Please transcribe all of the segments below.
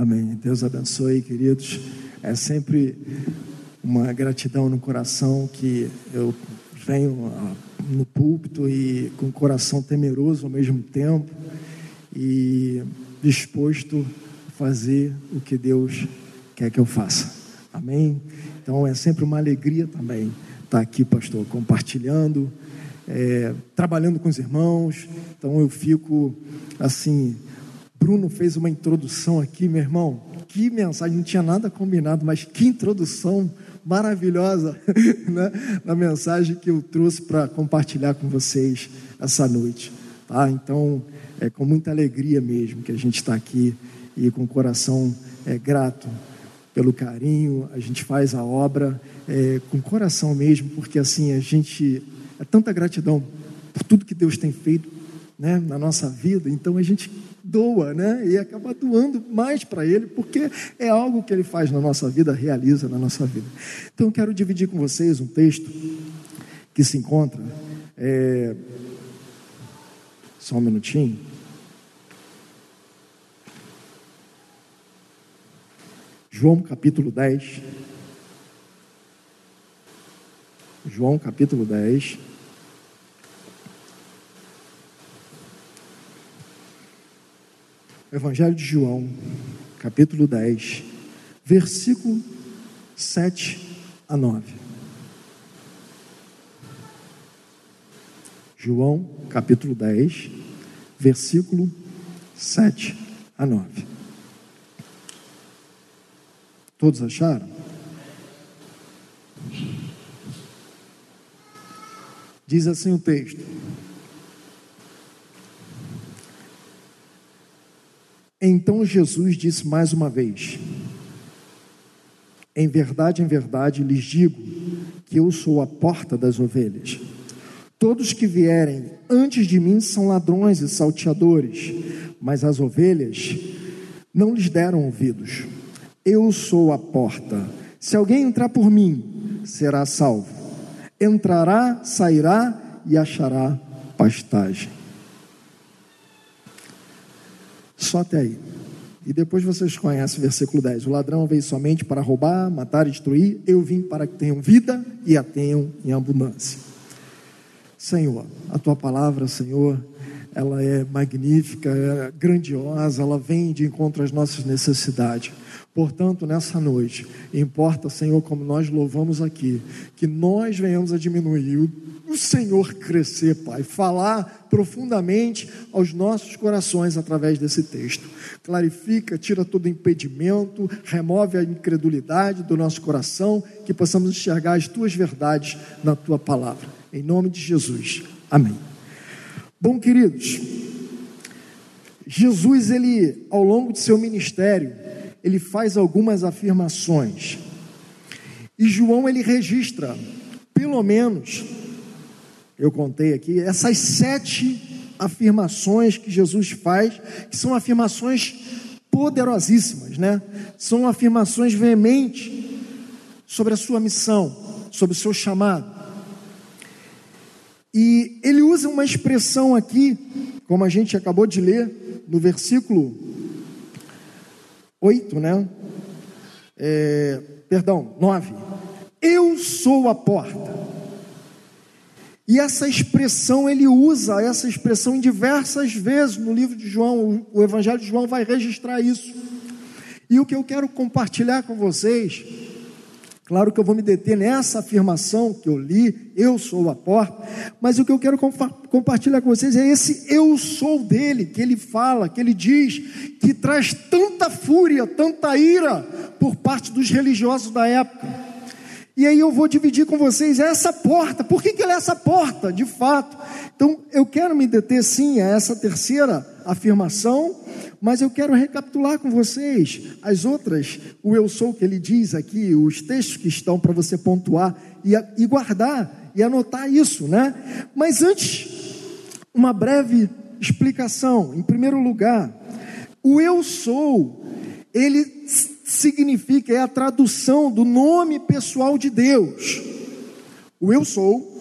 Amém. Deus abençoe, queridos. É sempre uma gratidão no coração que eu venho ah, no púlpito e com o coração temeroso ao mesmo tempo e disposto a fazer o que Deus quer que eu faça. Amém? Então é sempre uma alegria também estar aqui, pastor, compartilhando, é, trabalhando com os irmãos. Então eu fico assim. Bruno fez uma introdução aqui, meu irmão. Que mensagem, não tinha nada combinado, mas que introdução maravilhosa né? na mensagem que eu trouxe para compartilhar com vocês essa noite. Tá? Então, é com muita alegria mesmo que a gente está aqui e com o coração é, grato pelo carinho, a gente faz a obra é, com coração mesmo, porque assim a gente é tanta gratidão por tudo que Deus tem feito né, na nossa vida, então a gente doa, né? E acaba doando mais para Ele, porque é algo que Ele faz na nossa vida, realiza na nossa vida. Então quero dividir com vocês um texto que se encontra. É... Só um minutinho. João capítulo 10. João capítulo 10. Evangelho de João, capítulo 10, versículo 7 a 9. João, capítulo 10, versículo 7 a 9. Todos acharam? Diz assim o texto: Então Jesus disse mais uma vez: Em verdade, em verdade lhes digo que eu sou a porta das ovelhas. Todos que vierem antes de mim são ladrões e salteadores, mas as ovelhas não lhes deram ouvidos. Eu sou a porta. Se alguém entrar por mim, será salvo. Entrará, sairá e achará pastagem. Só até aí. E depois vocês conhecem o versículo 10. O ladrão veio somente para roubar, matar e destruir. Eu vim para que tenham vida e a tenham em abundância. Senhor, a tua palavra, Senhor, ela é magnífica, é grandiosa, ela vem de encontro às nossas necessidades. Portanto, nessa noite, importa, Senhor, como nós louvamos aqui, que nós venhamos a diminuir, o Senhor crescer, Pai, falar profundamente aos nossos corações através desse texto. Clarifica, tira todo impedimento, remove a incredulidade do nosso coração, que possamos enxergar as tuas verdades na tua palavra. Em nome de Jesus. Amém. Bom, queridos, Jesus, ele, ao longo de seu ministério, ele faz algumas afirmações. E João ele registra, pelo menos, eu contei aqui, essas sete afirmações que Jesus faz, que são afirmações poderosíssimas, né? São afirmações veementes sobre a sua missão, sobre o seu chamado. E ele usa uma expressão aqui, como a gente acabou de ler, no versículo 8, né? É, perdão, 9. Eu sou a porta. E essa expressão, ele usa essa expressão em diversas vezes no livro de João, o Evangelho de João vai registrar isso. E o que eu quero compartilhar com vocês Claro que eu vou me deter nessa afirmação que eu li, eu sou a porta, mas o que eu quero compartilhar com vocês é esse eu sou dele, que ele fala, que ele diz, que traz tanta fúria, tanta ira por parte dos religiosos da época. E aí eu vou dividir com vocês essa porta. Por que, que ela é essa porta, de fato? Então eu quero me deter sim a essa terceira afirmação, mas eu quero recapitular com vocês as outras, o eu sou que ele diz aqui, os textos que estão para você pontuar e, e guardar e anotar isso, né? Mas antes, uma breve explicação. Em primeiro lugar, o eu sou, ele significa, é a tradução do nome pessoal de Deus. O eu sou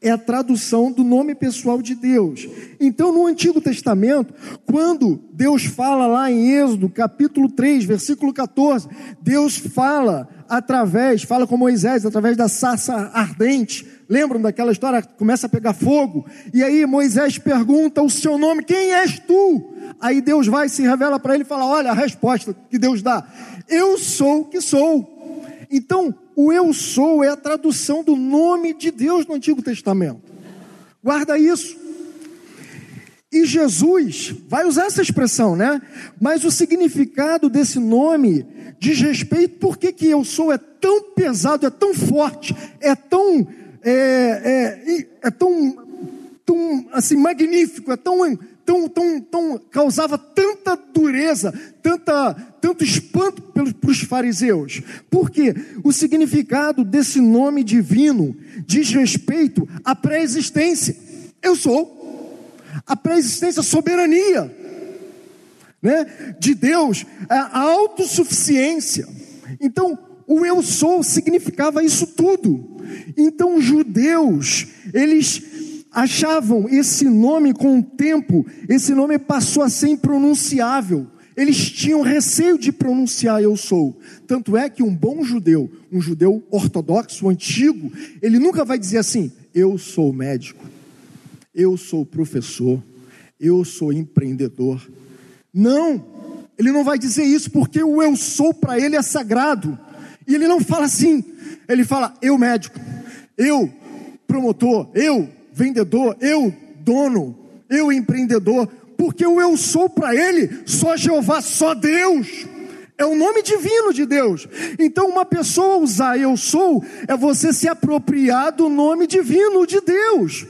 é a tradução do nome pessoal de Deus. Então, no Antigo Testamento, quando Deus fala lá em Êxodo, capítulo 3, versículo 14, Deus fala através, fala com Moisés, através da sarça ardente. Lembram daquela história? Começa a pegar fogo. E aí Moisés pergunta o seu nome: Quem és tu? Aí Deus vai se revela para ele e fala: Olha a resposta que Deus dá: Eu sou o que sou. Então, o eu sou é a tradução do nome de Deus no Antigo Testamento. Guarda isso. E Jesus vai usar essa expressão, né? Mas o significado desse nome diz respeito por que eu sou é tão pesado, é tão forte, é tão é, é, é tão, tão assim magnífico, é tão tão, tão, tão causava tanta dureza, tanta, tanto espanto para os fariseus? Porque o significado desse nome divino diz respeito à pré-existência. Eu sou. A pré-existência, a soberania né, de Deus, a autossuficiência. Então, o eu sou significava isso tudo. Então, os judeus, eles achavam esse nome com o tempo, esse nome passou a ser impronunciável. Eles tinham receio de pronunciar eu sou. Tanto é que um bom judeu, um judeu ortodoxo, antigo, ele nunca vai dizer assim: eu sou médico, eu sou professor, eu sou empreendedor. Não, ele não vai dizer isso porque o eu sou para ele é sagrado. E ele não fala assim, ele fala eu médico, eu promotor, eu vendedor, eu dono, eu empreendedor, porque o eu sou para ele só Jeová, só Deus. É o nome divino de Deus. Então, uma pessoa usar eu sou é você se apropriar do nome divino de Deus.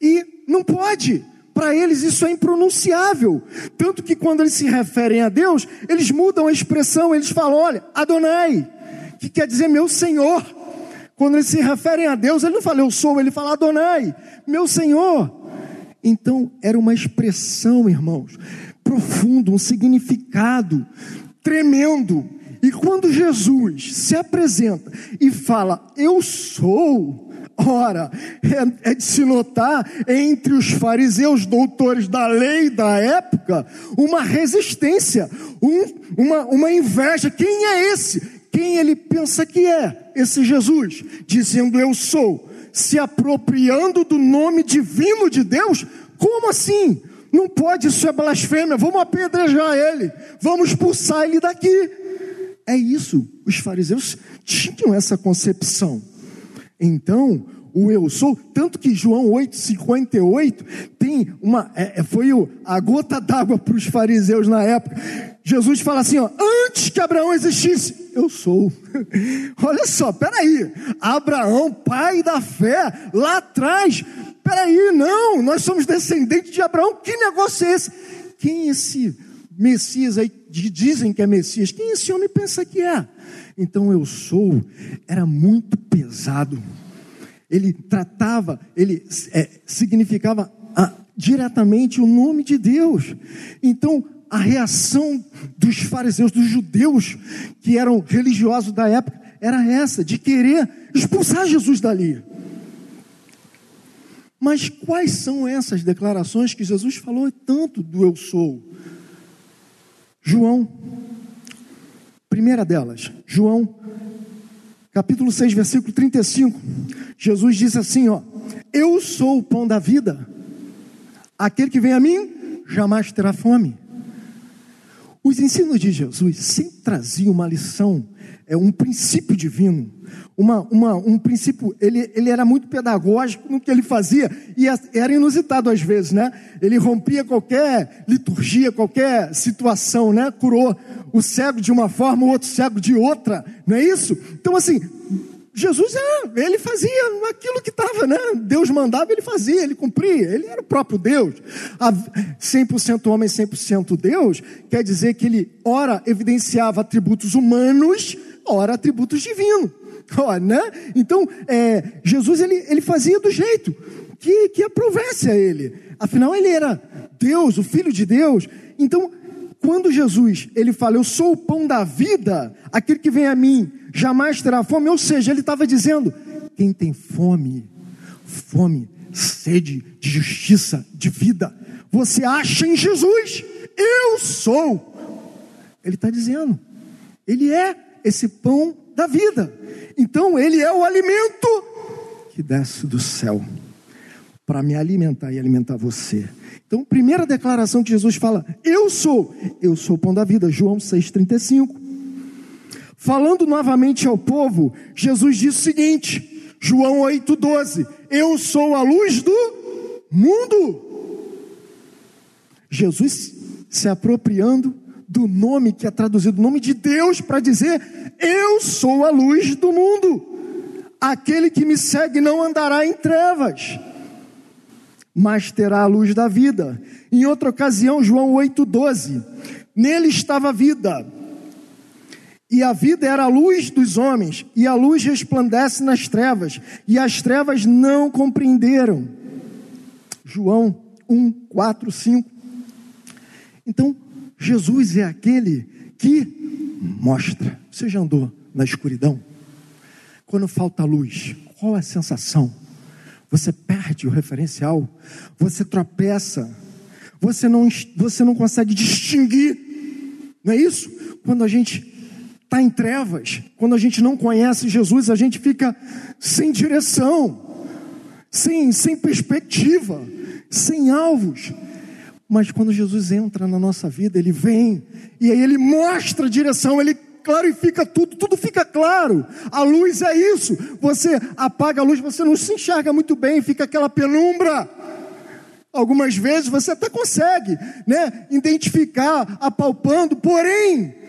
E não pode. Para eles isso é impronunciável. Tanto que quando eles se referem a Deus, eles mudam a expressão, eles falam: olha, Adonai, que quer dizer meu Senhor. Quando eles se referem a Deus, ele não fala eu sou, ele fala Adonai, meu Senhor. Então, era uma expressão, irmãos, profundo, um significado tremendo. E quando Jesus se apresenta e fala, Eu sou, ora, é, é, de se notar entre os fariseus, doutores da lei da época, uma resistência, um, uma, uma inveja. Quem é esse? Quem ele pensa que é esse Jesus, dizendo eu sou, se apropriando do nome divino de Deus? Como assim? Não pode, isso é blasfêmia. Vamos apedrejar ele, vamos expulsar ele daqui. É isso, os fariseus tinham essa concepção. Então, o eu sou, tanto que João 8,58 tem uma, é, é, foi a gota d'água para os fariseus na época. Jesus fala assim: ó, antes que Abraão existisse, eu sou. Olha só, peraí, Abraão, pai da fé, lá atrás, peraí, não, nós somos descendentes de Abraão, que negócio é esse? Quem é esse Messias aí, dizem que é Messias, quem esse homem pensa que é? Então eu sou, era muito pesado ele tratava, ele é, significava a, ah, diretamente o nome de Deus. Então, a reação dos fariseus, dos judeus, que eram religiosos da época, era essa, de querer expulsar Jesus dali. Mas quais são essas declarações que Jesus falou tanto do eu sou? João, primeira delas, João capítulo 6, versículo 35, Jesus diz assim: ó, Eu sou o pão da vida, aquele que vem a mim jamais terá fome. Os ensinos de Jesus sempre traziam uma lição, é um princípio divino, uma, uma, um princípio, ele, ele era muito pedagógico no que ele fazia, e era inusitado às vezes, né? Ele rompia qualquer liturgia, qualquer situação, né? Curou o cego de uma forma, o outro cego de outra, não é isso? Então, assim, Jesus, é, ele fazia aquilo que estava, né? Deus mandava, ele fazia, ele cumpria, ele era o próprio Deus. 100% homem, 100% Deus, quer dizer que ele, ora, evidenciava atributos humanos, ora, atributos divinos. Né? Então, é, Jesus, ele, ele fazia do jeito que, que aprovesse a ele. Afinal, ele era Deus, o Filho de Deus. Então, quando Jesus ele fala, eu sou o pão da vida, aquele que vem a mim jamais terá fome, ou seja, ele estava dizendo, quem tem fome, fome, sede de justiça, de vida. Você acha em Jesus? Eu sou. Ele está dizendo, Ele é esse pão da vida. Então, Ele é o alimento que desce do céu para me alimentar e alimentar você. Então, primeira declaração que Jesus fala: Eu sou, eu sou o pão da vida. João 6,35. Falando novamente ao povo, Jesus disse o seguinte: João 8,12: Eu sou a luz do mundo. Jesus se apropriando do nome que é traduzido, o nome de Deus, para dizer: Eu sou a luz do mundo. Aquele que me segue não andará em trevas, mas terá a luz da vida. Em outra ocasião, João 8,12: Nele estava a vida, e a vida era a luz dos homens, e a luz resplandece nas trevas, e as trevas não compreenderam. João 1, 4, 5. Então, Jesus é aquele que mostra. Você já andou na escuridão? Quando falta luz, qual é a sensação? Você perde o referencial, você tropeça, você não, você não consegue distinguir, não é isso? Quando a gente está em trevas, quando a gente não conhece Jesus, a gente fica sem direção, sem, sem perspectiva, sem alvos. Mas quando Jesus entra na nossa vida, ele vem e aí ele mostra a direção, ele clarifica tudo, tudo fica claro. A luz é isso. Você apaga a luz, você não se enxerga muito bem, fica aquela penumbra. Algumas vezes você até consegue, né, identificar, apalpando, porém,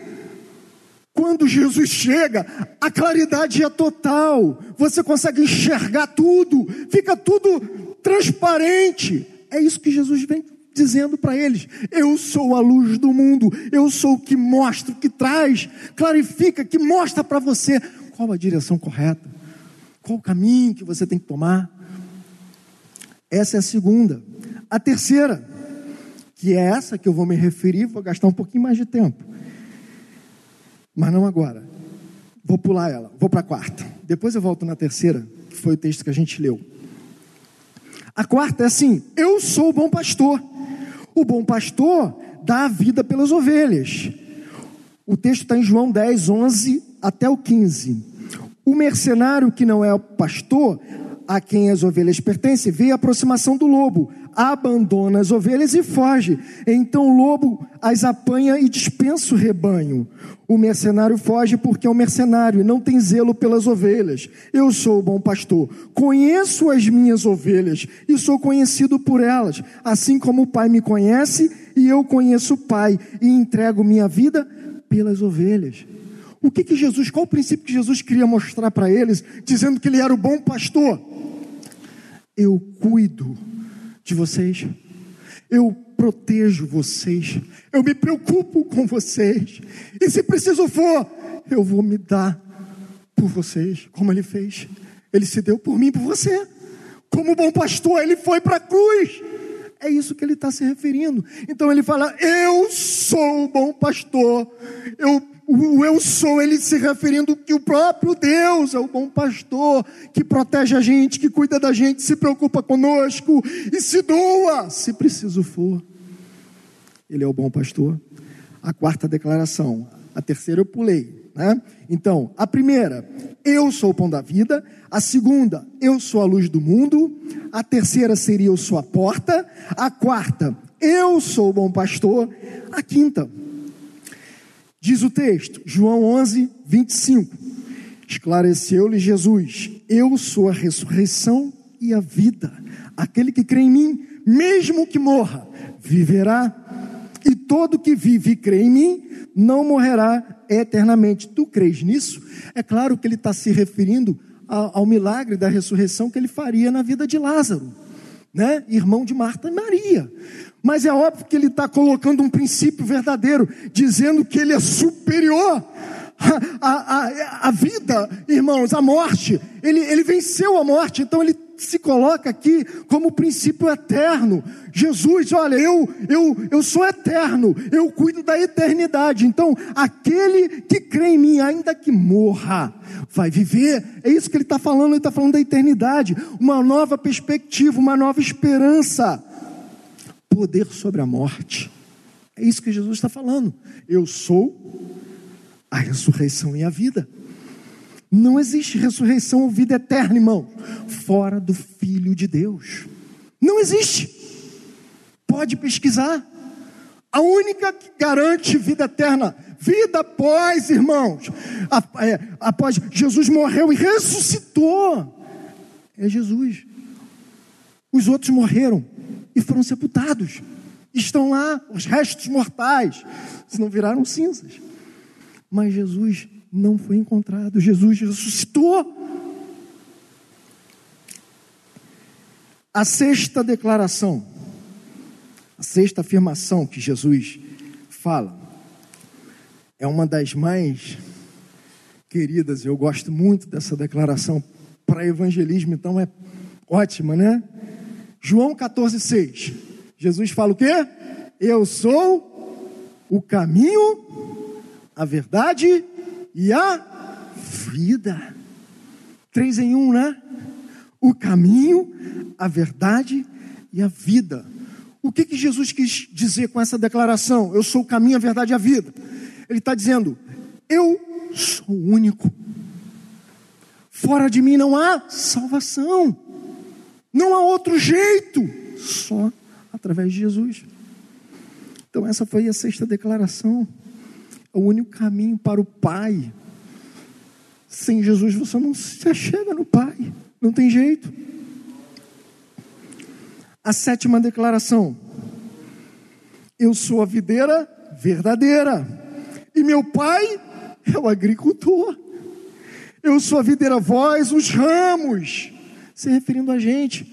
quando Jesus chega, a claridade é total. Você consegue enxergar tudo, fica tudo transparente. É isso que Jesus vem dizendo para eles: Eu sou a luz do mundo, eu sou o que mostra, o que traz, clarifica, que mostra para você qual a direção correta, qual o caminho que você tem que tomar. Essa é a segunda. A terceira, que é essa que eu vou me referir, vou gastar um pouquinho mais de tempo, mas não agora. Vou pular ela, vou para a quarta. Depois eu volto na terceira, que foi o texto que a gente leu. A quarta é assim: Eu sou o bom pastor. O bom pastor dá a vida pelas ovelhas. O texto está em João 10, 11 até o 15. O mercenário que não é o pastor, a quem as ovelhas pertencem, vê a aproximação do lobo, abandona as ovelhas e foge. Então o lobo as apanha e dispensa o rebanho. O mercenário foge porque é um mercenário e não tem zelo pelas ovelhas. Eu sou o bom pastor, conheço as minhas ovelhas e sou conhecido por elas, assim como o Pai me conhece e eu conheço o Pai e entrego minha vida pelas ovelhas. O que, que Jesus, qual o princípio que Jesus queria mostrar para eles, dizendo que ele era o bom pastor? Eu cuido de vocês, eu protejo vocês, eu me preocupo com vocês, e se preciso for, eu vou me dar por vocês, como ele fez. Ele se deu por mim, por você. Como bom pastor, ele foi para a cruz. É isso que ele está se referindo. Então ele fala: Eu sou o bom pastor, eu o eu sou, ele se referindo que o próprio Deus é o bom pastor, que protege a gente, que cuida da gente, se preocupa conosco e se doa, se preciso for. Ele é o bom pastor. A quarta declaração, a terceira eu pulei, né? Então, a primeira, eu sou o pão da vida. A segunda, eu sou a luz do mundo. A terceira seria eu sou a porta. A quarta, eu sou o bom pastor. A quinta, Diz o texto, João 11, 25. Esclareceu-lhe Jesus: Eu sou a ressurreição e a vida. Aquele que crê em mim, mesmo que morra, viverá. E todo que vive e crê em mim, não morrerá eternamente. Tu crês nisso? É claro que ele está se referindo ao, ao milagre da ressurreição que ele faria na vida de Lázaro, né? irmão de Marta e Maria. Mas é óbvio que ele está colocando um princípio verdadeiro, dizendo que ele é superior à, à, à, vida, irmãos, à morte. Ele, ele venceu a morte, então ele se coloca aqui como princípio eterno. Jesus, olha, eu, eu, eu sou eterno, eu cuido da eternidade. Então, aquele que crê em mim, ainda que morra, vai viver. É isso que ele está falando, ele está falando da eternidade, uma nova perspectiva, uma nova esperança, poder sobre a morte. É isso que Jesus está falando. Eu sou a ressurreição e a vida. Não existe ressurreição ou vida eterna, irmão, fora do Filho de Deus. Não existe. Pode pesquisar. A única que garante vida eterna, vida após, irmãos, é, após Jesus morreu e ressuscitou, é Jesus. Os outros morreram e foram sepultados. Estão lá os restos mortais, se não viraram cinzas. Mas Jesus não foi encontrado. Jesus ressuscitou. A sexta declaração, a sexta afirmação que Jesus fala, é uma das mais queridas, eu gosto muito dessa declaração para evangelismo, então é ótima, né? João 14,6. Jesus fala o quê? Eu sou o caminho, a verdade e a vida. Três em um, né? O caminho, a verdade e a vida. O que, que Jesus quis dizer com essa declaração? Eu sou o caminho, a verdade e a vida. Ele está dizendo: Eu sou o único. Fora de mim não há salvação. Não há outro jeito. Só através de Jesus. Então, essa foi a sexta declaração o único caminho para o Pai. Sem Jesus você não se chega no Pai, não tem jeito. A sétima declaração: Eu sou a videira verdadeira, e meu pai é o agricultor. Eu sou a videira, vós os ramos, se referindo a gente.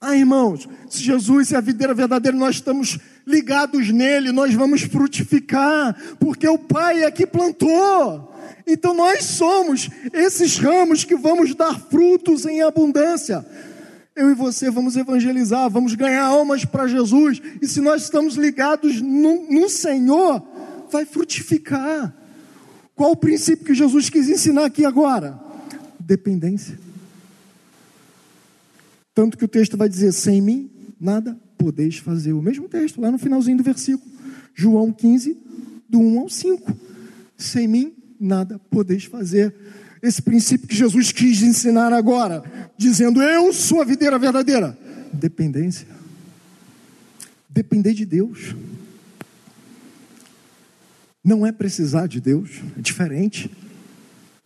Ah, irmãos, se Jesus é a videira verdadeira, nós estamos ligados nele, nós vamos frutificar, porque o Pai é que plantou. Então nós somos esses ramos que vamos dar frutos em abundância. Eu e você vamos evangelizar, vamos ganhar almas para Jesus, e se nós estamos ligados no, no Senhor, vai frutificar. Qual o princípio que Jesus quis ensinar aqui agora? Dependência. Tanto que o texto vai dizer: sem mim, nada podeis fazer. O mesmo texto, lá no finalzinho do versículo. João 15, do 1 ao 5. Sem mim, nada podeis fazer. Esse princípio que Jesus quis ensinar agora, dizendo: Eu sou a videira verdadeira. Dependência. Depender de Deus. Não é precisar de Deus, é diferente.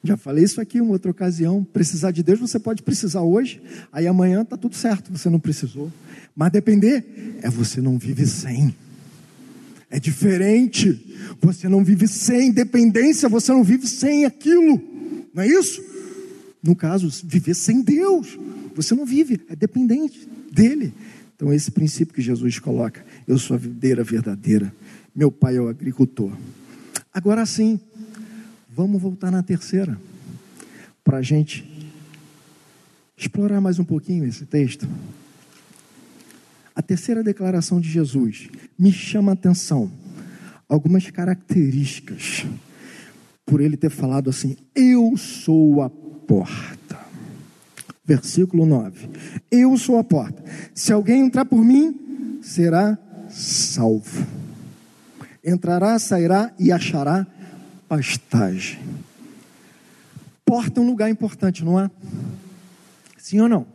Já falei isso aqui em outra ocasião. Precisar de Deus, você pode precisar hoje, aí amanhã está tudo certo, você não precisou. Mas depender é você não vive sem. É diferente. Você não vive sem dependência, você não vive sem aquilo. Não é isso? No caso, viver sem Deus. Você não vive, é dependente dele. Então, esse princípio que Jesus coloca: eu sou a videira verdadeira, meu pai é o agricultor. Agora sim, Vamos voltar na terceira, para a gente explorar mais um pouquinho esse texto. A terceira declaração de Jesus me chama a atenção. Algumas características, por ele ter falado assim: Eu sou a porta. Versículo 9: Eu sou a porta. Se alguém entrar por mim, será salvo. Entrará, sairá e achará pastagem. Porta é um lugar importante, não é? Sim ou não?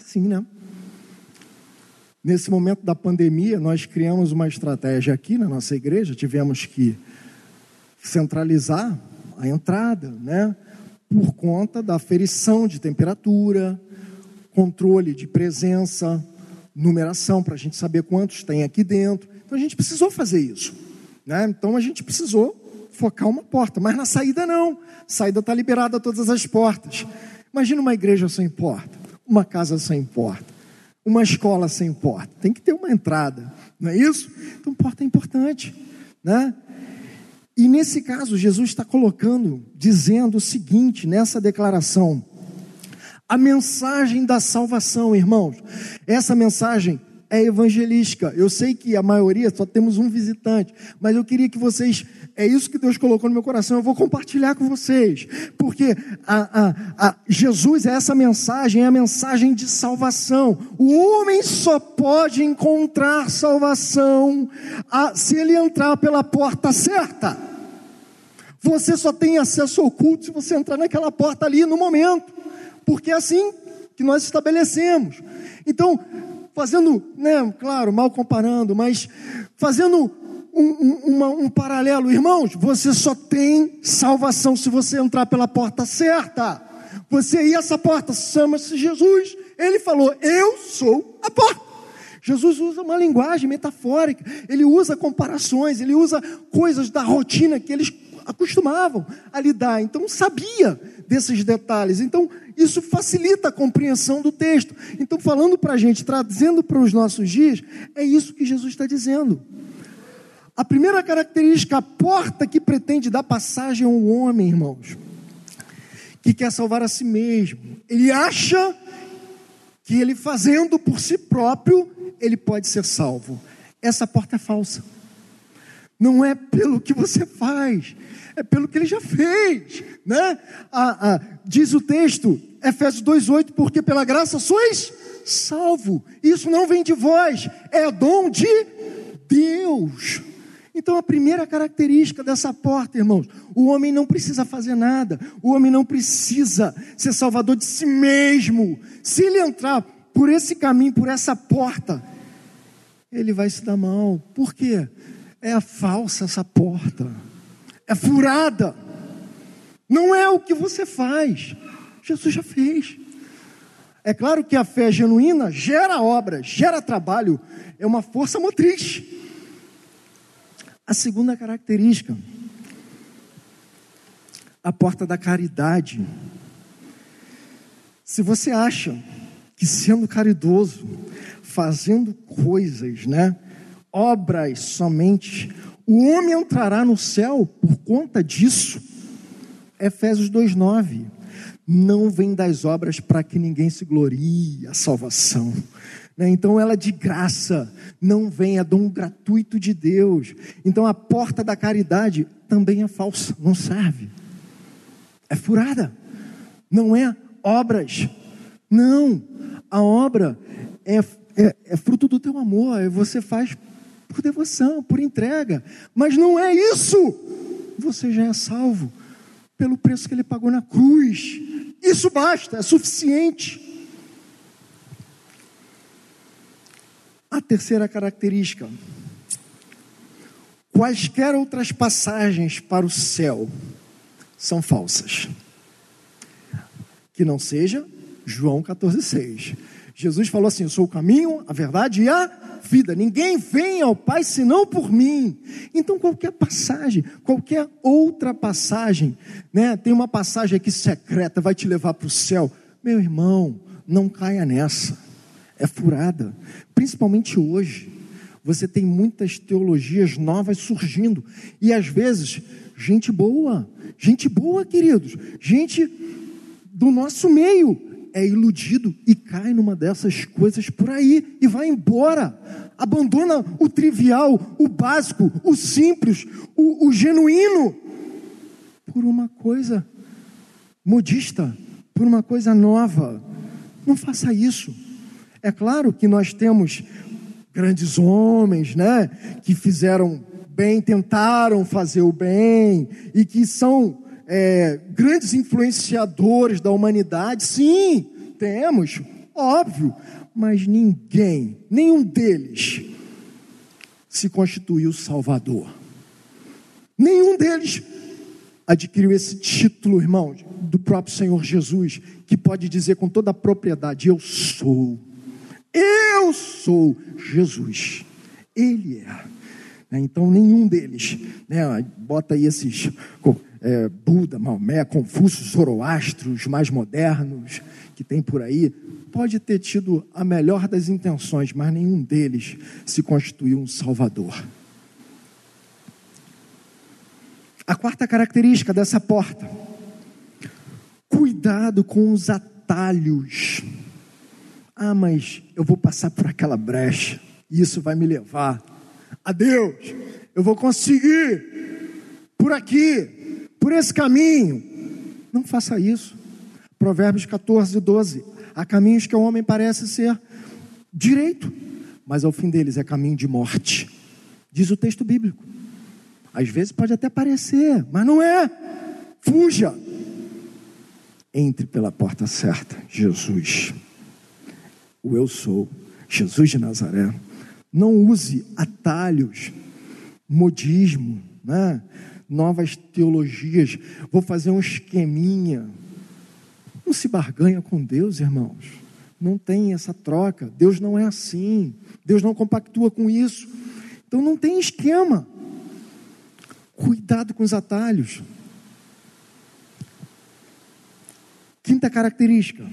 Sim, né? Nesse momento da pandemia, nós criamos uma estratégia aqui na nossa igreja, tivemos que centralizar a entrada, né? Por conta da aferição de temperatura, controle de presença, numeração, para a gente saber quantos tem aqui dentro. Então a gente precisou fazer isso. Né? Então a gente precisou focar uma porta, mas na saída não. saída está liberada todas as portas. Imagina uma igreja sem porta, uma casa sem porta, uma escola sem porta. Tem que ter uma entrada, não é isso? Então, porta é importante, né? E nesse caso, Jesus está colocando, dizendo o seguinte nessa declaração: A mensagem da salvação, irmãos, essa mensagem é evangelística. Eu sei que a maioria só temos um visitante, mas eu queria que vocês, é isso que Deus colocou no meu coração, eu vou compartilhar com vocês, porque a, a, a, Jesus é essa mensagem, é a mensagem de salvação. O homem só pode encontrar salvação se ele entrar pela porta certa. Você só tem acesso ao culto se você entrar naquela porta ali no momento, porque é assim que nós estabelecemos. Então, fazendo, né, claro, mal comparando, mas fazendo um, um, uma, um paralelo, irmãos, você só tem salvação se você entrar pela porta certa. Você e essa porta chama-se Jesus. Ele falou: Eu sou a porta. Jesus usa uma linguagem metafórica, ele usa comparações, ele usa coisas da rotina que eles acostumavam a lidar, então sabia desses detalhes. Então, isso facilita a compreensão do texto. Então, falando para a gente, trazendo para os nossos dias, é isso que Jesus está dizendo. A primeira característica, a porta que pretende dar passagem ao homem, irmãos, que quer salvar a si mesmo. Ele acha que ele fazendo por si próprio, ele pode ser salvo. Essa porta é falsa. Não é pelo que você faz, é pelo que ele já fez, né? Ah, ah, diz o texto, Efésios 2:8, porque pela graça sois salvo. Isso não vem de vós, é dom de Deus. Então a primeira característica dessa porta, irmãos, o homem não precisa fazer nada, o homem não precisa ser salvador de si mesmo. Se ele entrar por esse caminho, por essa porta, ele vai se dar mal. Por quê? É falsa essa porta é furada. Não é o que você faz. Jesus já fez. É claro que a fé genuína gera obra, gera trabalho, é uma força motriz. A segunda característica, a porta da caridade. Se você acha que sendo caridoso, fazendo coisas, né, obras somente, o homem entrará no céu por conta disso. Efésios 2:9. Não vem das obras para que ninguém se glorie a salvação. Né? Então ela é de graça, não vem, é dom gratuito de Deus. Então a porta da caridade também é falsa, não serve. É furada. Não é obras. Não. A obra é, é, é fruto do teu amor. Você faz por devoção, por entrega. Mas não é isso. Você já é salvo pelo preço que ele pagou na cruz. Isso basta, é suficiente. A terceira característica: quaisquer outras passagens para o céu são falsas. Que não seja João 14,6. Jesus falou assim: Eu sou o caminho, a verdade e a vida. Ninguém vem ao Pai senão por mim. Então, qualquer passagem, qualquer outra passagem, né? Tem uma passagem aqui secreta, vai te levar para o céu. Meu irmão, não caia nessa. É furada. Principalmente hoje. Você tem muitas teologias novas surgindo. E às vezes, gente boa. Gente boa, queridos. Gente do nosso meio é iludido e cai numa dessas coisas por aí e vai embora. Abandona o trivial, o básico, o simples, o, o genuíno, por uma coisa modista, por uma coisa nova. Não faça isso. É claro que nós temos grandes homens, né, que fizeram bem, tentaram fazer o bem e que são é, grandes influenciadores da humanidade? Sim, temos, óbvio, mas ninguém, nenhum deles, se constituiu Salvador. Nenhum deles adquiriu esse título, irmão, do próprio Senhor Jesus, que pode dizer com toda a propriedade: Eu sou, eu sou Jesus. Ele é. Né, então, nenhum deles, né, bota aí esses é, Buda, Maomé, Confúcio, Zoroastro, os mais modernos que tem por aí, pode ter tido a melhor das intenções, mas nenhum deles se constituiu um salvador. A quarta característica dessa porta: cuidado com os atalhos. Ah, mas eu vou passar por aquela brecha, e isso vai me levar a Deus. Eu vou conseguir por aqui, por esse caminho. Não faça isso. Provérbios 14, 12. Há caminhos que o homem parece ser direito, mas ao fim deles é caminho de morte. Diz o texto bíblico. Às vezes pode até parecer, mas não é. Fuja. Entre pela porta certa, Jesus. O eu sou, Jesus de Nazaré. Não use atalhos, modismo, né? Novas teologias. Vou fazer um esqueminha. Não se barganha com Deus, irmãos. Não tem essa troca. Deus não é assim. Deus não compactua com isso. Então não tem esquema. Cuidado com os atalhos. Quinta característica.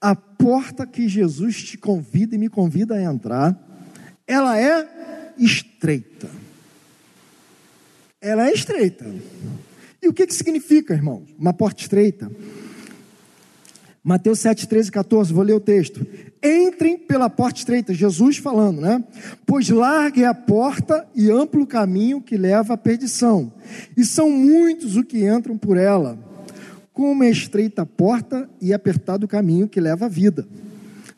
A porta que Jesus te convida e me convida a entrar, ela é estreita. Ela é estreita. E o que, que significa, irmãos? Uma porta estreita. Mateus 7, 13 e 14, vou ler o texto. Entrem pela porta estreita, Jesus falando, né? Pois larga é a porta e amplo o caminho que leva à perdição, e são muitos os que entram por ela. Como é estreita a porta e apertado o caminho que leva à vida.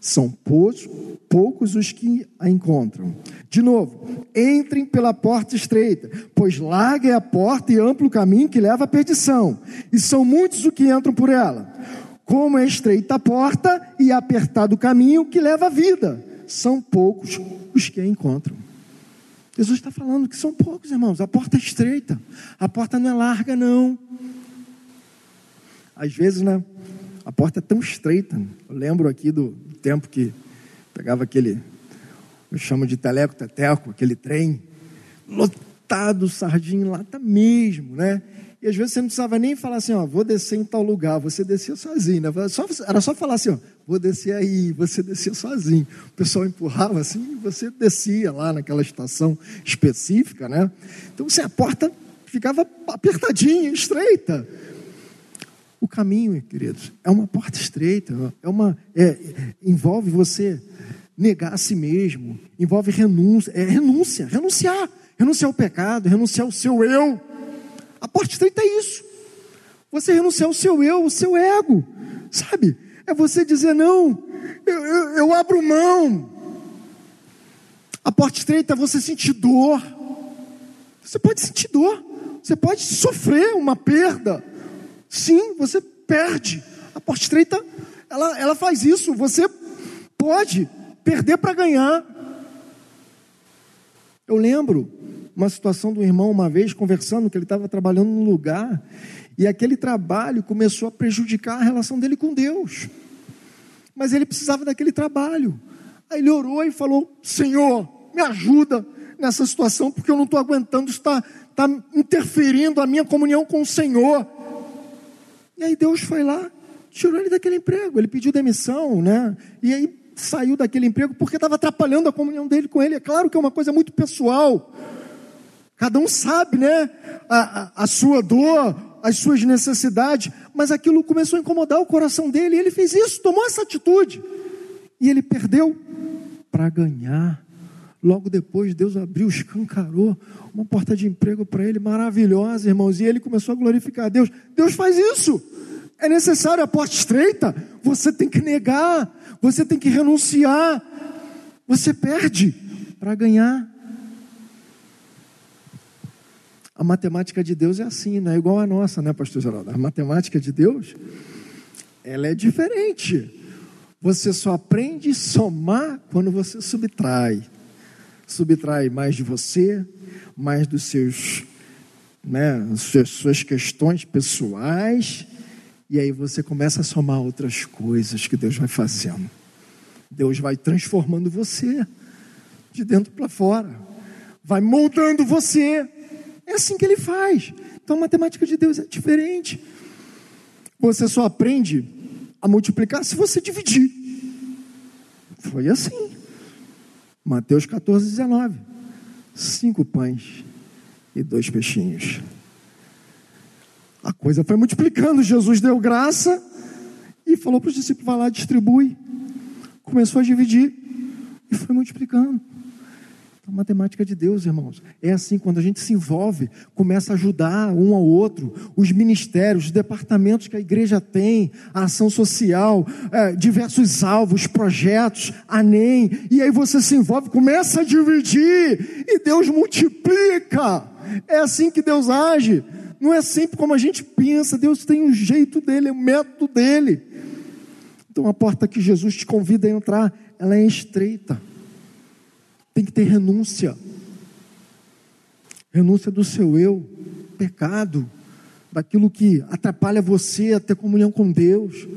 São poucos, poucos os que a encontram. De novo, entrem pela porta estreita, pois larga é a porta e amplo o caminho que leva à perdição, e são muitos os que entram por ela. Como é estreita a porta e apertado o caminho que leva à vida, são poucos os que a encontram. Jesus está falando que são poucos, irmãos. A porta é estreita, a porta não é larga, não. Às vezes, né? A porta é tão estreita. Eu lembro aqui do tempo que pegava aquele, eu chamo de teleco-teteco, aquele trem, lotado, sardinha em lata mesmo, né? E às vezes você não precisava nem falar assim, ó, vou descer em tal lugar, você descia sozinho, né? Só, era só falar assim, ó, vou descer aí, você descia sozinho. O pessoal empurrava assim e você descia lá naquela estação específica, né? Então, assim, a porta ficava apertadinha, estreita. O caminho, queridos, é uma porta estreita, é uma, é, envolve você negar a si mesmo, envolve renúncia, é renúncia, renunciar, renunciar ao pecado, renunciar ao seu eu. A porta estreita é isso. Você renunciar ao seu eu, ao seu ego, sabe? É você dizer, não, eu, eu, eu abro mão. A porta estreita é você sentir dor. Você pode sentir dor, você pode sofrer uma perda. Sim, você perde. A porta estreita, ela, ela faz isso. Você pode perder para ganhar. Eu lembro uma situação do irmão uma vez conversando que ele estava trabalhando num lugar e aquele trabalho começou a prejudicar a relação dele com Deus. Mas ele precisava daquele trabalho. Aí ele orou e falou: Senhor, me ajuda nessa situação, porque eu não estou aguentando, está, está interferindo a minha comunhão com o Senhor. E aí Deus foi lá, tirou ele daquele emprego. Ele pediu demissão, né? E aí saiu daquele emprego porque estava atrapalhando a comunhão dele com ele. É claro que é uma coisa muito pessoal. Cada um sabe, né? A, a, a sua dor, as suas necessidades, mas aquilo começou a incomodar o coração dele, e ele fez isso, tomou essa atitude, e ele perdeu para ganhar. Logo depois, Deus abriu, escancarou uma porta de emprego para ele maravilhosa, irmãos, e ele começou a glorificar a Deus. Deus faz isso. É necessário a porta estreita, você tem que negar, você tem que renunciar, você perde para ganhar. A matemática de Deus é assim, não é igual a nossa, né, pastor Geraldo? A matemática de Deus, ela é diferente. Você só aprende a somar quando você subtrai. Subtrai mais de você, mais dos seus, né, suas questões pessoais, e aí você começa a somar outras coisas que Deus vai fazendo. Deus vai transformando você de dentro para fora, vai moldando você é assim que ele faz. Então a matemática de Deus é diferente. Você só aprende a multiplicar se você dividir. Foi assim. Mateus 14, 19. Cinco pães e dois peixinhos. A coisa foi multiplicando. Jesus deu graça, e falou para os discípulos: vai lá, distribui. Começou a dividir e foi multiplicando. A matemática de Deus, irmãos. É assim, quando a gente se envolve, começa a ajudar um ao outro, os ministérios, os departamentos que a igreja tem, a ação social, é, diversos alvos, projetos, a NEM, e aí você se envolve, começa a dividir, e Deus multiplica. É assim que Deus age. Não é sempre como a gente pensa, Deus tem um jeito dele, o um método dele. Então a porta que Jesus te convida a entrar, ela é estreita. Tem que ter renúncia. Renúncia do seu eu, pecado, daquilo que atrapalha você a ter comunhão com Deus.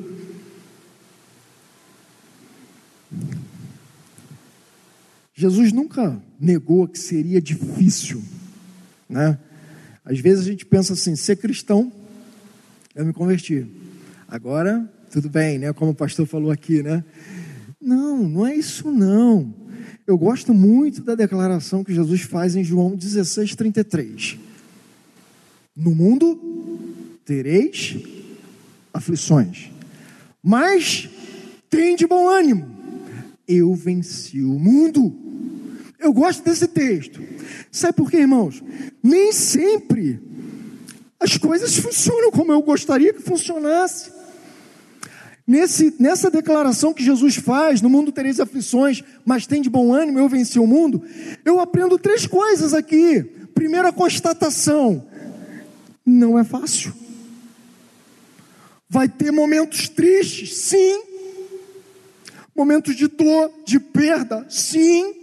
Jesus nunca negou que seria difícil, né? Às vezes a gente pensa assim, ser cristão, eu me converti. Agora, tudo bem, né? Como o pastor falou aqui, né? Não, não é isso não. Eu gosto muito da declaração que Jesus faz em João 16, 33. No mundo tereis aflições, mas tem de bom ânimo. Eu venci o mundo. Eu gosto desse texto. Sabe por quê, irmãos? Nem sempre as coisas funcionam como eu gostaria que funcionasse. Nesse, nessa declaração que Jesus faz, no mundo tereis aflições, mas tem de bom ânimo, eu venci o mundo, eu aprendo três coisas aqui. Primeira constatação: não é fácil. Vai ter momentos tristes, sim. Momentos de dor, de perda, sim.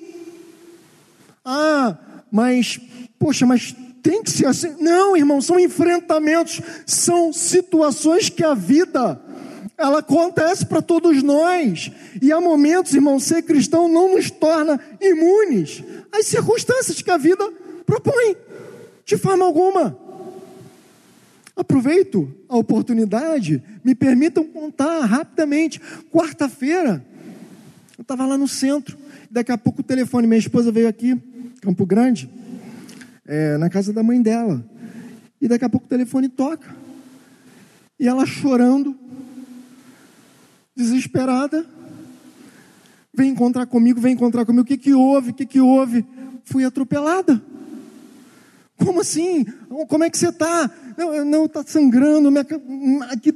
Ah, mas, poxa, mas tem que ser assim. Não, irmão, são enfrentamentos, são situações que a vida ela acontece para todos nós. E há momentos, irmão, ser cristão não nos torna imunes às circunstâncias que a vida propõe, de forma alguma. Aproveito a oportunidade, me permitam contar rapidamente. Quarta-feira, eu estava lá no centro, daqui a pouco o telefone, minha esposa veio aqui, Campo Grande, é, na casa da mãe dela, e daqui a pouco o telefone toca. E ela chorando, desesperada, vem encontrar comigo, vem encontrar comigo, o que que houve, o que que houve? Fui atropelada. Como assim? Como é que você está? Não, está sangrando. Minha, aqui,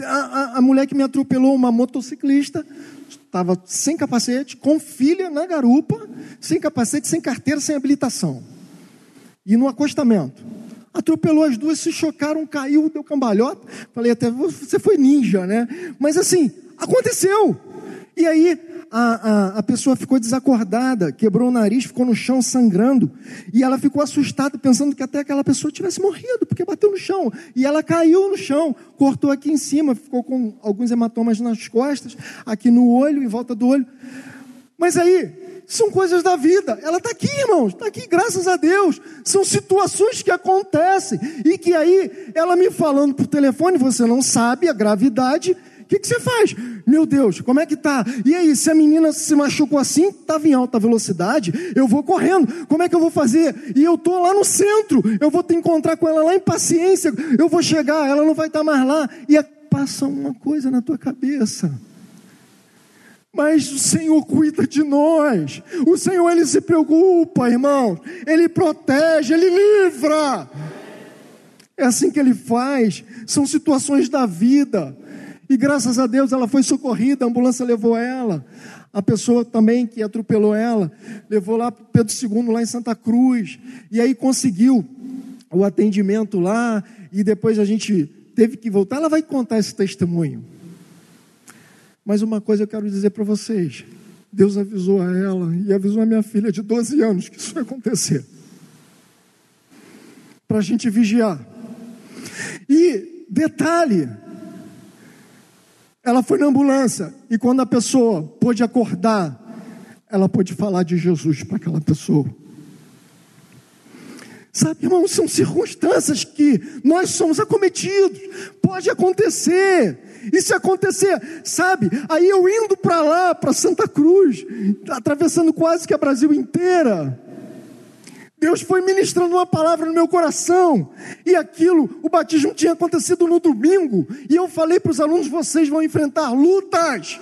a, a, mulher que me atropelou, uma motociclista, estava sem capacete, com filha na garupa, sem capacete, sem carteira, sem habilitação. E no acostamento. Atropelou as duas, se chocaram, caiu, deu cambalhota. Falei até, você foi ninja, né? Mas assim, aconteceu. E aí a, a, a, pessoa ficou desacordada, quebrou o nariz, ficou no chão sangrando. E ela ficou assustada, pensando que até aquela pessoa tivesse morrido, porque bateu no chão. E ela caiu no chão, cortou aqui em cima, ficou com alguns hematomas nas costas, aqui no olho, em volta do olho. Mas aí, são coisas da vida. Ela está aqui, irmãos, está aqui, graças a Deus. São situações que acontecem. E que aí, ela me falando por telefone, você não sabe a gravidade. O que, que você faz? Meu Deus, como é que tá? E aí, se a menina se machucou assim, estava em alta velocidade, eu vou correndo. Como é que eu vou fazer? E eu estou lá no centro, eu vou te encontrar com ela lá em paciência, eu vou chegar, ela não vai estar tá mais lá. E passa uma coisa na tua cabeça. Mas o Senhor cuida de nós. O Senhor, Ele se preocupa, irmão. Ele protege, Ele livra. É assim que Ele faz. São situações da vida. E graças a Deus ela foi socorrida, a ambulância levou ela. A pessoa também que atropelou ela, levou lá para Pedro II, lá em Santa Cruz. E aí conseguiu o atendimento lá. E depois a gente teve que voltar. Ela vai contar esse testemunho. Mas uma coisa eu quero dizer para vocês: Deus avisou a ela e avisou a minha filha de 12 anos que isso ia acontecer. Para a gente vigiar. E detalhe, ela foi na ambulância e quando a pessoa pôde acordar, ela pôde falar de Jesus para aquela pessoa. Sabe, irmão, são circunstâncias que nós somos acometidos. Pode acontecer. Se acontecer, sabe, aí eu indo para lá, para Santa Cruz, atravessando quase que a Brasil inteira, Deus foi ministrando uma palavra no meu coração, e aquilo, o batismo tinha acontecido no domingo, e eu falei para os alunos: vocês vão enfrentar lutas,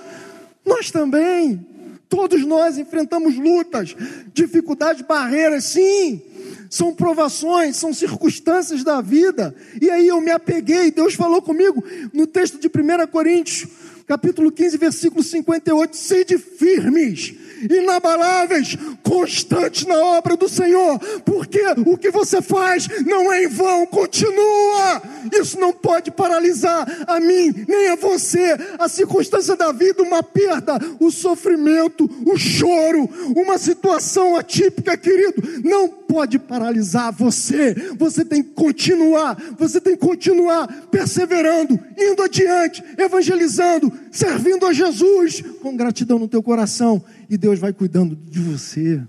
nós também, todos nós enfrentamos lutas, dificuldades, barreiras, sim, são provações, são circunstâncias da vida, e aí eu me apeguei, Deus falou comigo no texto de 1 Coríntios, capítulo 15, versículo 58, sede firmes, inabaláveis, constantes na obra do Senhor, porque o que você faz não é em vão, continua. Isso não pode paralisar a mim, nem a você. A circunstância da vida, uma perda, o sofrimento, o choro, uma situação atípica, querido, não pode paralisar você. Você tem que continuar, você tem que continuar perseverando, indo adiante, evangelizando, servindo a Jesus com gratidão no teu coração e Deus vai cuidando de você,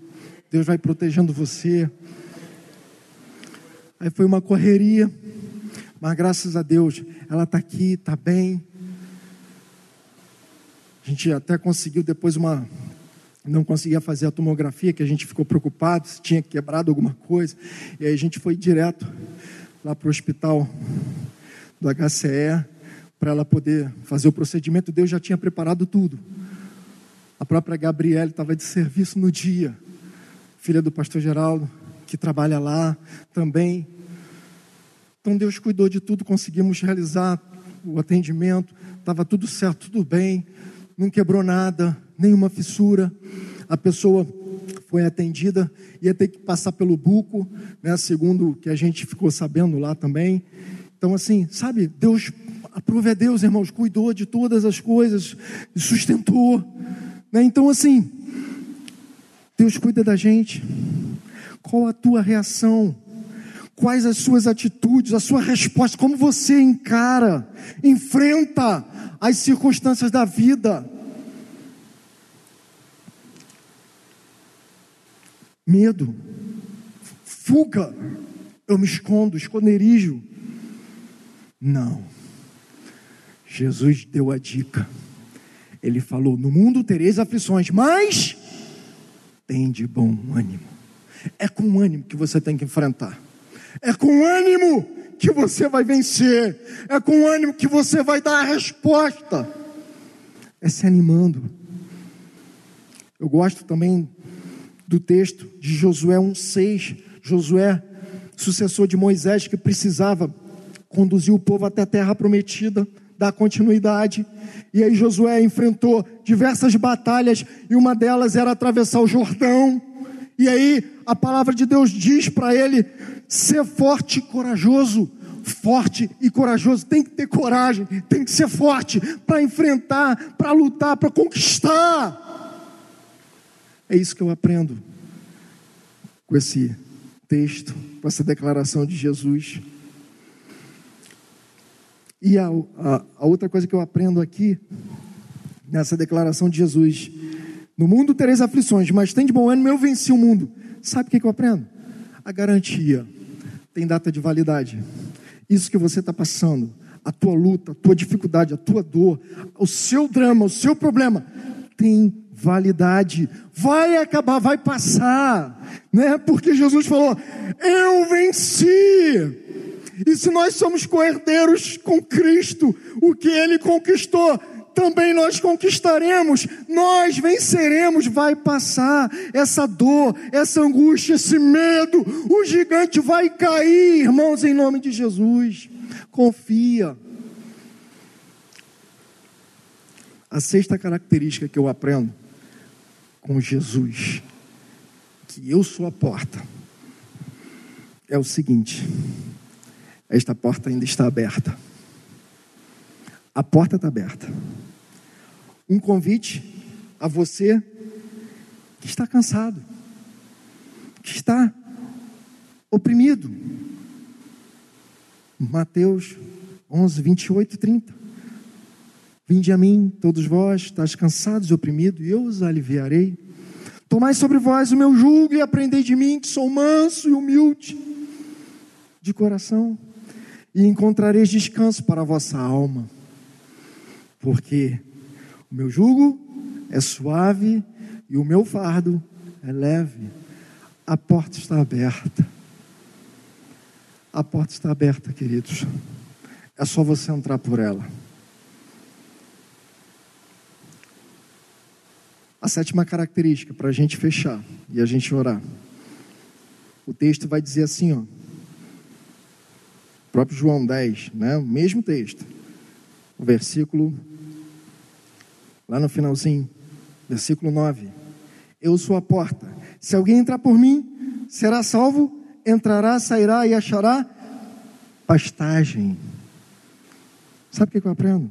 Deus vai protegendo você. Aí foi uma correria, mas graças a Deus ela está aqui, está bem. A gente até conseguiu depois uma. Não conseguia fazer a tomografia, que a gente ficou preocupado se tinha quebrado alguma coisa. E aí a gente foi direto lá para o hospital do HCE para ela poder fazer o procedimento. Deus já tinha preparado tudo. A própria Gabriela estava de serviço no dia, filha do pastor Geraldo, que trabalha lá também. Então Deus cuidou de tudo, conseguimos realizar o atendimento, estava tudo certo, tudo bem, não quebrou nada, nenhuma fissura. A pessoa foi atendida, ia ter que passar pelo buco, né, segundo o que a gente ficou sabendo lá também. Então, assim, sabe, Deus, aprove a Deus, irmãos, cuidou de todas as coisas, sustentou. Né? Então, assim, Deus cuida da gente. Qual a tua reação? Quais as suas atitudes, a sua resposta? Como você encara, enfrenta as circunstâncias da vida? Medo, fuga, eu me escondo, esconderijo. Não. Jesus deu a dica. Ele falou: No mundo tereis aflições, mas tem de bom ânimo. É com ânimo que você tem que enfrentar. É com ânimo que você vai vencer. É com ânimo que você vai dar a resposta. É se animando. Eu gosto também do texto de Josué 1,6. Josué, sucessor de Moisés, que precisava conduzir o povo até a terra prometida dar continuidade. E aí Josué enfrentou diversas batalhas e uma delas era atravessar o Jordão. E aí a palavra de Deus diz para ele: ser forte e corajoso. Forte e corajoso, tem que ter coragem, tem que ser forte para enfrentar, para lutar, para conquistar. É isso que eu aprendo com esse texto, com essa declaração de Jesus. E a, a, a, outra coisa que eu aprendo aqui, nessa declaração de Jesus: No mundo tereis aflições, mas tem de bom ânimo, eu venci o mundo. Sabe o que, que eu aprendo? A garantia tem data de validade. Isso que você está passando, a tua luta, a tua dificuldade, a tua dor, o seu drama, o seu problema, tem validade. Vai acabar, vai passar, né? Porque Jesus falou: Eu venci. E se nós somos coerdeiros com Cristo, o que ele conquistou, também nós conquistaremos, nós venceremos, vai passar essa dor, essa angústia, esse medo, o gigante vai cair, irmãos, em nome de Jesus. Confia. A sexta característica que eu aprendo com Jesus, que eu sou a porta, é o seguinte: esta porta ainda está aberta. A porta está aberta. Um convite a você que está cansado, que está oprimido. Mateus 11, 28 e 30. Vinde a mim, todos vós, estáis cansados e oprimidos, e eu os aliviarei. Tomai sobre vós o meu jugo e aprendei de mim, que sou manso e humilde de coração e encontrareis descanso para a vossa alma, porque o meu jugo é suave e o meu fardo é leve. A porta está aberta. A porta está aberta, queridos. É só você entrar por ela. A sétima característica para a gente fechar e a gente orar. O texto vai dizer assim, ó. Próprio João 10, né? O mesmo texto. O versículo lá no finalzinho, versículo 9. Eu sou a porta. Se alguém entrar por mim, será salvo, entrará, sairá e achará pastagem. Sabe o que eu aprendo?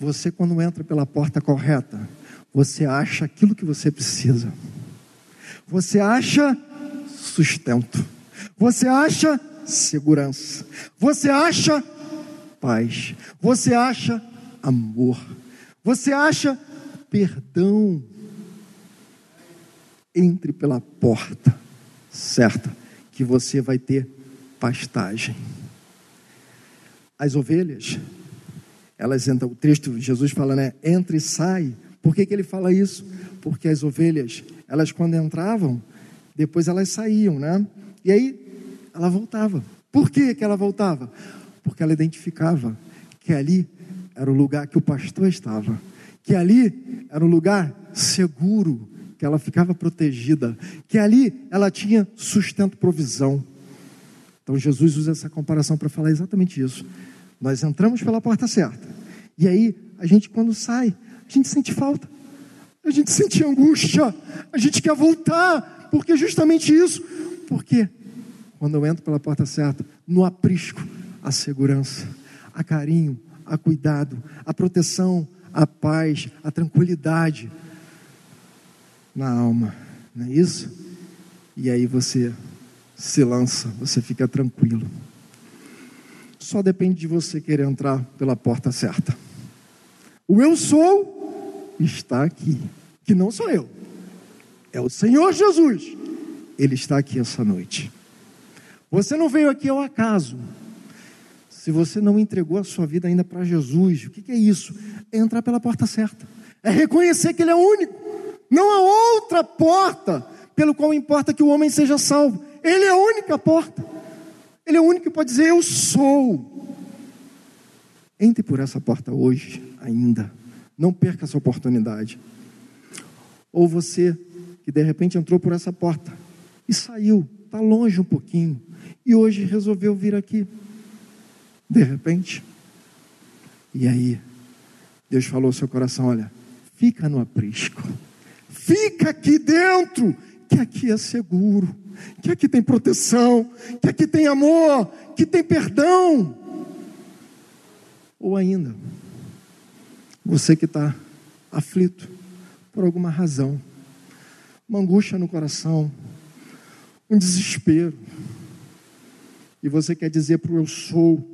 Você, quando entra pela porta correta, você acha aquilo que você precisa. Você acha sustento. Você acha segurança. Você acha paz. Você acha amor. Você acha perdão. Entre pela porta certa, que você vai ter pastagem. As ovelhas, elas entram, o texto, Jesus fala, né? Entra e sai. Por que, que ele fala isso? Porque as ovelhas, elas quando entravam, depois elas saíam, né? E aí ela voltava. Por que, que ela voltava? Porque ela identificava que ali era o lugar que o pastor estava, que ali era um lugar seguro, que ela ficava protegida, que ali ela tinha sustento, provisão. Então Jesus usa essa comparação para falar exatamente isso. Nós entramos pela porta certa. E aí, a gente quando sai, a gente sente falta. A gente sente angústia. A gente quer voltar. Porque justamente isso. Porque quando eu entro pela porta certa, no aprisco, a segurança, a carinho, a cuidado, a proteção, a paz, a tranquilidade na alma. Não é isso? E aí você se lança, você fica tranquilo. Só depende de você querer entrar pela porta certa. O eu sou está aqui, que não sou eu, é o Senhor Jesus. Ele está aqui essa noite. Você não veio aqui ao acaso. Se você não entregou a sua vida ainda para Jesus, o que é isso? É entrar pela porta certa. É reconhecer que Ele é único. Não há outra porta pelo qual importa que o homem seja salvo. Ele é a única porta. Ele é o único que pode dizer: Eu sou. Entre por essa porta hoje ainda. Não perca essa oportunidade. Ou você que de repente entrou por essa porta e saiu, está longe um pouquinho, e hoje resolveu vir aqui. De repente. E aí, Deus falou ao seu coração: olha, fica no aprisco, fica aqui dentro, que aqui é seguro que aqui tem proteção, que aqui tem amor, que tem perdão. Ou ainda, você que está aflito por alguma razão, uma angústia no coração, um desespero, e você quer dizer para o eu sou,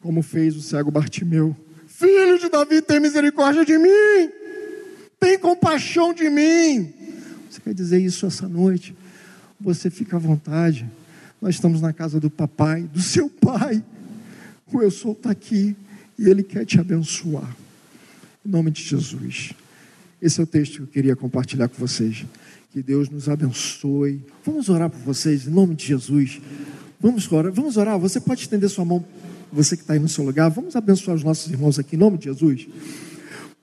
como fez o cego Bartimeu: Filho de Davi, tem misericórdia de mim, tem compaixão de mim. Você quer dizer isso essa noite? Você fica à vontade. Nós estamos na casa do papai, do seu pai. O eu sou está aqui e ele quer te abençoar. Em nome de Jesus. Esse é o texto que eu queria compartilhar com vocês. Que Deus nos abençoe. Vamos orar por vocês em nome de Jesus. Vamos orar, vamos orar. Você pode estender sua mão, você que está aí no seu lugar. Vamos abençoar os nossos irmãos aqui em nome de Jesus.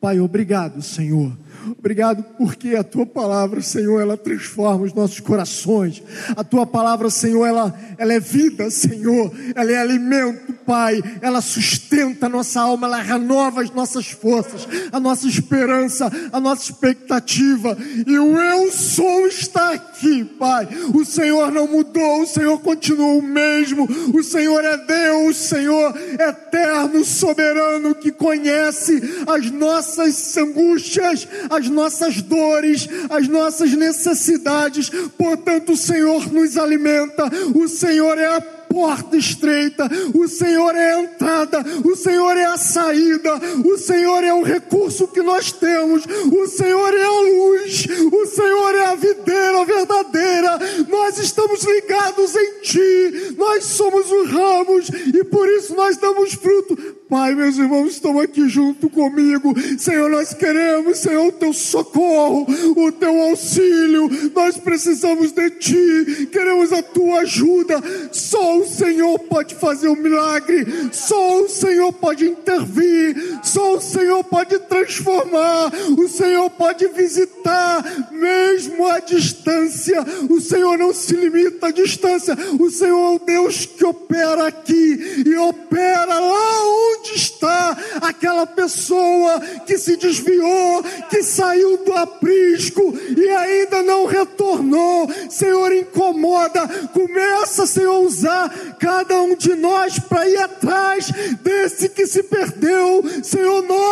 Pai, obrigado, Senhor Obrigado porque a tua palavra, Senhor, ela transforma os nossos corações. A tua palavra, Senhor, ela, ela é vida, Senhor. Ela é alimento, Pai. Ela sustenta a nossa alma, ela renova as nossas forças, a nossa esperança, a nossa expectativa. E o eu sou está aqui, Pai. O Senhor não mudou, o Senhor continua o mesmo. O Senhor é Deus, Senhor, eterno, soberano, que conhece as nossas angústias, as nossas dores, as nossas necessidades. Portanto, o Senhor nos alimenta, o Senhor é a porta estreita, o Senhor é a entrada, o Senhor é a saída, o Senhor é o recurso que nós temos, o Senhor é a luz, o Senhor é a videira verdadeira. Nós estamos ligados em Ti, nós somos os ramos e por isso nós damos fruto Pai, meus irmãos estão aqui junto comigo. Senhor, nós queremos, Senhor, o teu socorro, o teu auxílio. Nós precisamos de ti, queremos a tua ajuda. Só o Senhor pode fazer o um milagre, só o Senhor pode intervir, só Senhor pode transformar, o Senhor pode visitar, mesmo à distância. O Senhor não se limita à distância, o Senhor é o Deus que opera aqui e opera lá onde está aquela pessoa que se desviou, que saiu do aprisco e ainda não retornou? Senhor, incomoda, começa, Senhor, a usar cada um de nós para ir atrás desse que se perdeu. Senhor, nós,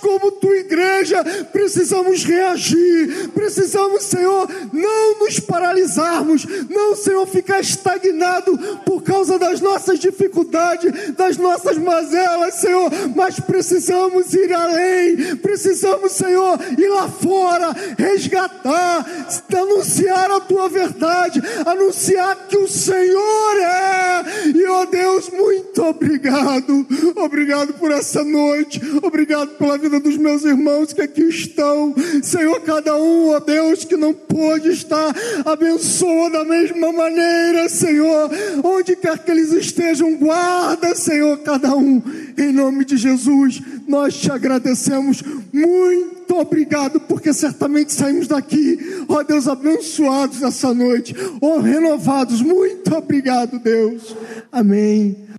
como tua igreja, precisamos reagir, precisamos, Senhor, não nos paralisarmos, não, Senhor, ficar estagnado por causa das nossas dificuldades, das nossas mazelas Senhor, mas precisamos ir além, precisamos, Senhor, ir lá fora, resgatar, anunciar a tua verdade, anunciar que o Senhor é. E, ó oh Deus, muito obrigado, obrigado por essa noite, obrigado pela vida dos meus irmãos que aqui estão, Senhor, cada um, ó Deus, que não pôde estar, abençoa da mesma maneira, Senhor, onde quer que eles estejam, guarda, Senhor, cada um em nome de Jesus, nós te agradecemos. Muito obrigado, porque certamente saímos daqui, ó Deus, abençoados nessa noite, ó renovados. Muito obrigado, Deus. Amém.